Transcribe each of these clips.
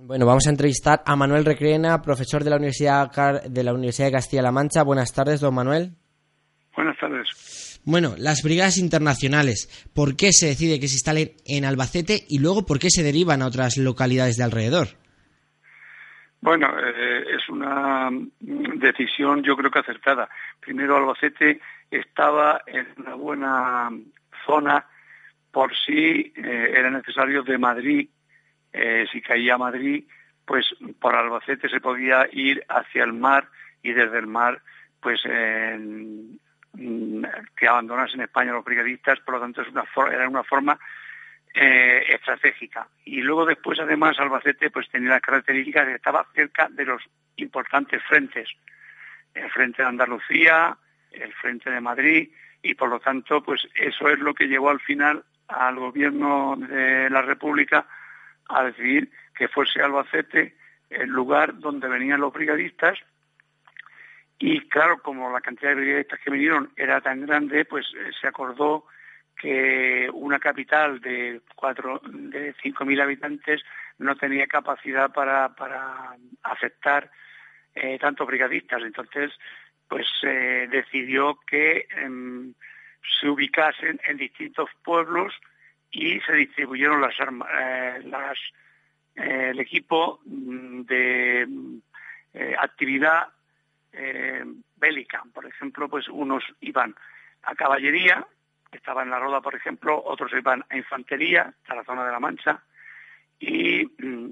Bueno, vamos a entrevistar a Manuel Recreena, profesor de la Universidad de la Universidad de Castilla-La Mancha. Buenas tardes, don Manuel. Buenas tardes. Bueno, las brigadas internacionales, ¿por qué se decide que se instalen en Albacete y luego por qué se derivan a otras localidades de alrededor? Bueno, eh, es una decisión yo creo que acertada. Primero Albacete estaba en una buena zona por si eh, era necesario de Madrid eh, si caía a Madrid, pues por Albacete se podía ir hacia el mar y desde el mar, pues que abandonasen España los brigadistas, por lo tanto es una era una forma eh, estratégica. Y luego después, además, Albacete pues tenía las características de que estaba cerca de los importantes frentes, el frente de Andalucía, el frente de Madrid, y por lo tanto, pues eso es lo que llevó al final al gobierno de la República a decidir que fuese Albacete el lugar donde venían los brigadistas y claro, como la cantidad de brigadistas que vinieron era tan grande, pues eh, se acordó que una capital de cuatro, de cinco mil habitantes no tenía capacidad para, para aceptar eh, tantos brigadistas. Entonces, pues se decidió que em, se ubicasen en distintos pueblos y se distribuyeron las armas, eh, las, eh, el equipo mm, de eh, actividad bélica. Por ejemplo, pues unos iban a caballería, estaba en la Roda, por ejemplo, otros iban a infantería, a la zona de la Mancha, y mm,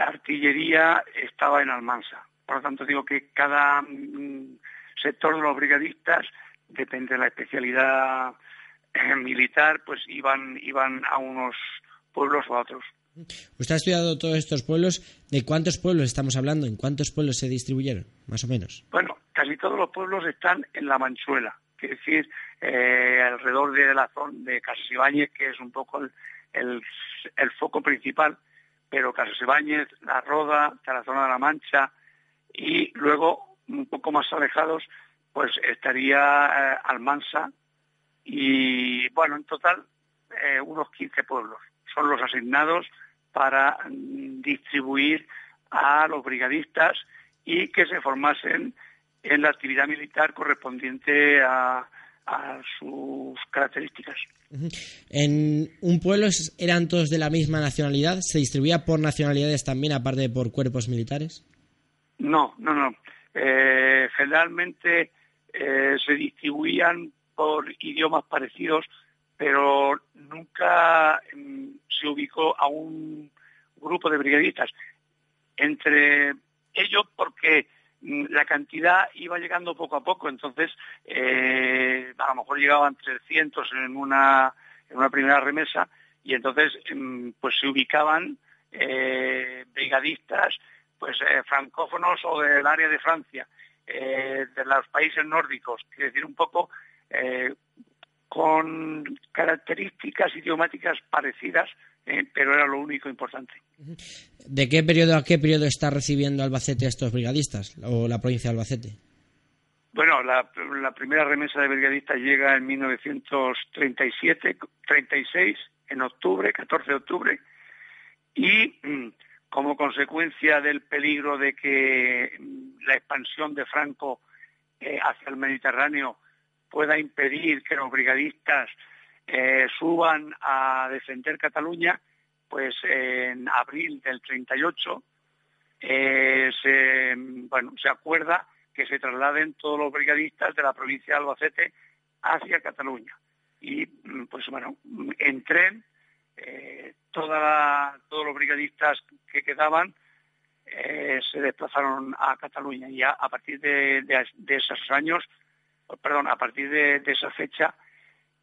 artillería estaba en Almansa. Por lo tanto, digo que cada mm, sector de los brigadistas depende de la especialidad militar, pues iban, iban a unos pueblos o a otros. Usted ha estudiado todos estos pueblos. ¿De cuántos pueblos estamos hablando? ¿En cuántos pueblos se distribuyeron, más o menos? Bueno, casi todos los pueblos están en la Manchuela, es decir, eh, alrededor de la zona de Casasibáñez, que es un poco el, el, foco principal, pero Casasibáñez, La Roda, la zona de la Mancha, y luego, un poco más alejados, pues estaría eh, Almansa, y bueno, en total eh, unos 15 pueblos son los asignados para distribuir a los brigadistas y que se formasen en la actividad militar correspondiente a, sus características. ¿En un pueblo eran todos de la misma nacionalidad? ¿Se distribuía por nacionalidades también, aparte de por cuerpos militares? No, no, no. Eh, generalmente eh, se distribuían por idiomas parecidos, pero nunca mm, se ubicó a un grupo de brigadistas. Entre ellos porque mm, la cantidad iba llegando poco a poco, entonces eh, a lo mejor llegaban 300 en una, en una primera remesa y entonces mm, pues se ubicaban eh, brigadistas pues eh, francófonos o del área de Francia, de los países nórdicos, es decir, un poco eh, con características idiomáticas parecidas, eh, pero era lo único importante. ¿De qué periodo a qué periodo está recibiendo Albacete estos brigadistas o la provincia de Albacete? Bueno, la, primera remesa de brigadistas llega en 1937, 36, en octubre, 14 de octubre, y mm, como consecuencia del peligro de que mm, la expansión de Franco eh, hacia el Mediterráneo pueda impedir que los brigadistas eh, suban a defender Cataluña, pues en abril del 38 eh, se, acuerda que se trasladen todos los brigadistas de la provincia de Albacete hacia Cataluña. Y mm, pues bueno, en tren, eh, todos los brigadistas que quedaban se desplazaron a Cataluña y a partir de esos años perdón, a partir de, esa fecha,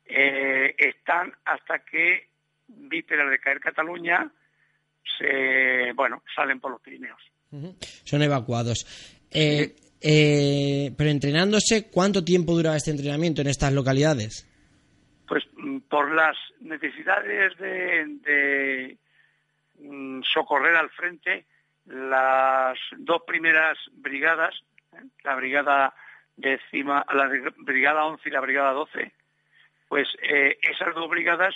eh, están hasta que, víspera de caer Cataluña, se, bueno, salen por los Pirineos. Son evacuados. Eh, eh, pero entrenándose, ¿cuánto tiempo duraba este entrenamiento en estas localidades? Pues mm, por las necesidades de, mm, socorrer al frente, las dos primeras brigadas, ¿eh? la brigada décima, la brigada 11 y la brigada 12, pues esas dos brigadas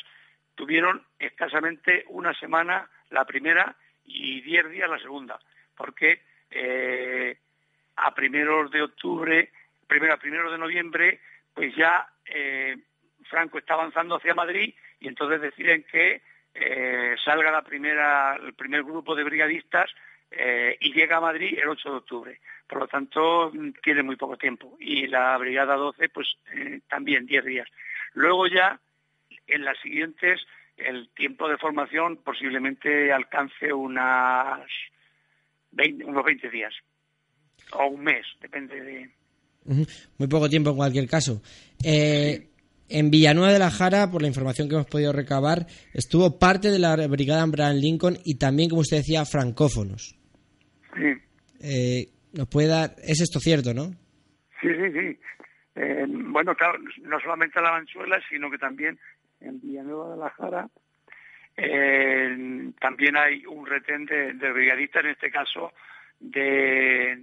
tuvieron escasamente una semana la primera y diez días la segunda, porque eh, a primeros de octubre, primero a primeros de noviembre, pues ya eh, Franco está avanzando hacia Madrid y entonces deciden que eh, salga la primera, el primer grupo de brigadistas y llega a Madrid el 8 de octubre. Por lo tanto, tiene muy poco tiempo. Y la Brigada 12, pues también 10 días. Luego ya, en las siguientes, el tiempo de formación posiblemente alcance unas unos 20 días o un mes, depende de... Muy poco tiempo en cualquier caso. Eh, en Villanueva de la Jara, por la información que hemos podido recabar, estuvo parte de la brigada Abraham Lincoln y también, como usted decía, francófonos. Sí. Eh, ¿Nos puede dar... ¿Es esto cierto, no? Sí, sí, sí. Eh, bueno, claro, no solamente la Manchuela, sino que también en Villanueva de la Jara. Eh, también hay un retén de, de, brigadistas, en este caso de,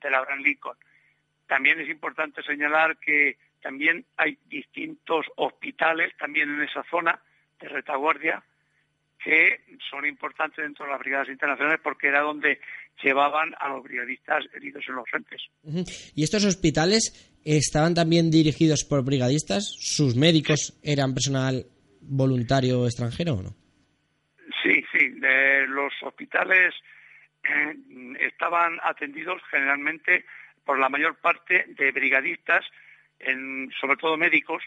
de la Abraham Lincoln. También es importante señalar que también hay distintos hospitales también en esa zona de retaguardia que son importantes dentro de las brigadas internacionales porque era donde llevaban a los brigadistas heridos en los frentes. ¿Y estos hospitales estaban también dirigidos por brigadistas? ¿Sus médicos eran personal voluntario extranjero o no? Sí, sí. los hospitales eh, estaban atendidos generalmente por la mayor parte de brigadistas, sobre todo médicos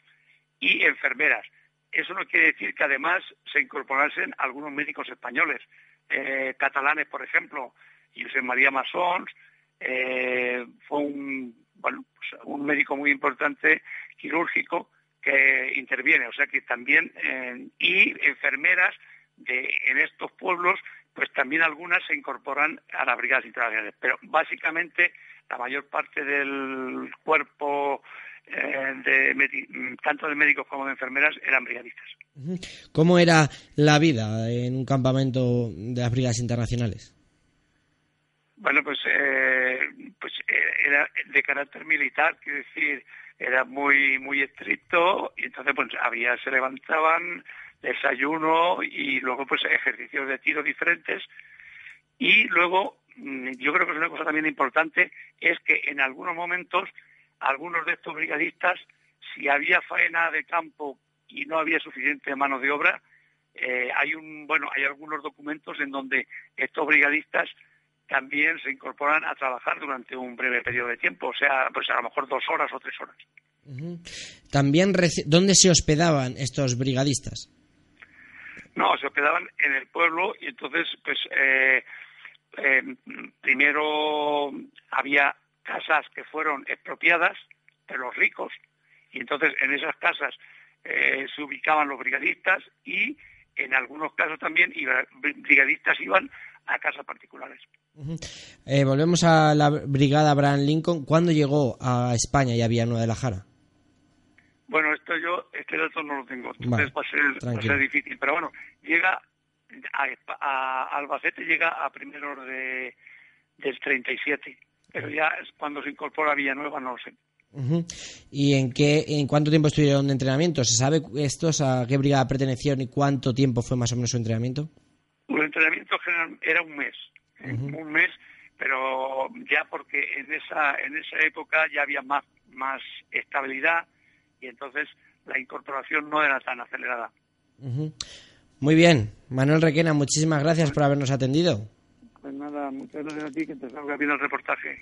y enfermeras. Eso no quiere decir que además se incorporasen algunos médicos españoles, eh, catalanes, por ejemplo, José María Masons, eh, fue un, bueno, pues un médico muy importante quirúrgico que interviene, o sea que también, eh, y enfermeras de, en estos pueblos, pues también algunas se incorporan a las brigadas internacionales, pero básicamente la mayor parte del cuerpo eh, de, tanto de médicos como de enfermeras eran brigadistas. ¿Cómo era la vida en un campamento de las brigadas internacionales? Bueno, pues, eh, pues eh, era de carácter militar, quiero decir, era muy muy estricto y entonces pues había se levantaban desayuno y luego pues ejercicios de tiro diferentes. Y luego mm, yo creo que es una cosa también importante es que en algunos momentos algunos de estos brigadistas si había faena de campo y no había suficiente mano de obra eh, hay un bueno hay algunos documentos en donde estos brigadistas también se incorporan a trabajar durante un breve periodo de tiempo, o sea, pues a lo mejor dos horas o tres horas. También, ¿dónde se hospedaban estos brigadistas? No, se hospedaban en el pueblo y entonces, pues, eh, eh, primero había casas que fueron expropiadas de los ricos y entonces en esas casas eh, se ubicaban los brigadistas y en algunos casos también brigadistas iban a casas particulares. Eh, volvemos a la brigada Abraham Lincoln. ¿Cuándo llegó a España y a Villanueva de la Jara? Bueno, esto yo, este dato no lo tengo, entonces va, a ser, difícil. Pero bueno, llega a, Albacete, llega a primeros de, del 37. Pero ya es cuando se incorpora a Villanueva no lo sé. ¿Y en qué, en cuánto tiempo estuvieron de entrenamiento? ¿Se sabe estos a qué brigada pertenecieron y cuánto tiempo fue más o menos su entrenamiento? El entrenamiento general era un mes, ¿eh? un mes, pero ya porque en esa en esa época ya había más más estabilidad y entonces la incorporación no era tan acelerada. Muy bien, Manuel Requena, muchísimas gracias por habernos atendido. Pues nada, muchas gracias a ti que te salga bien el reportaje.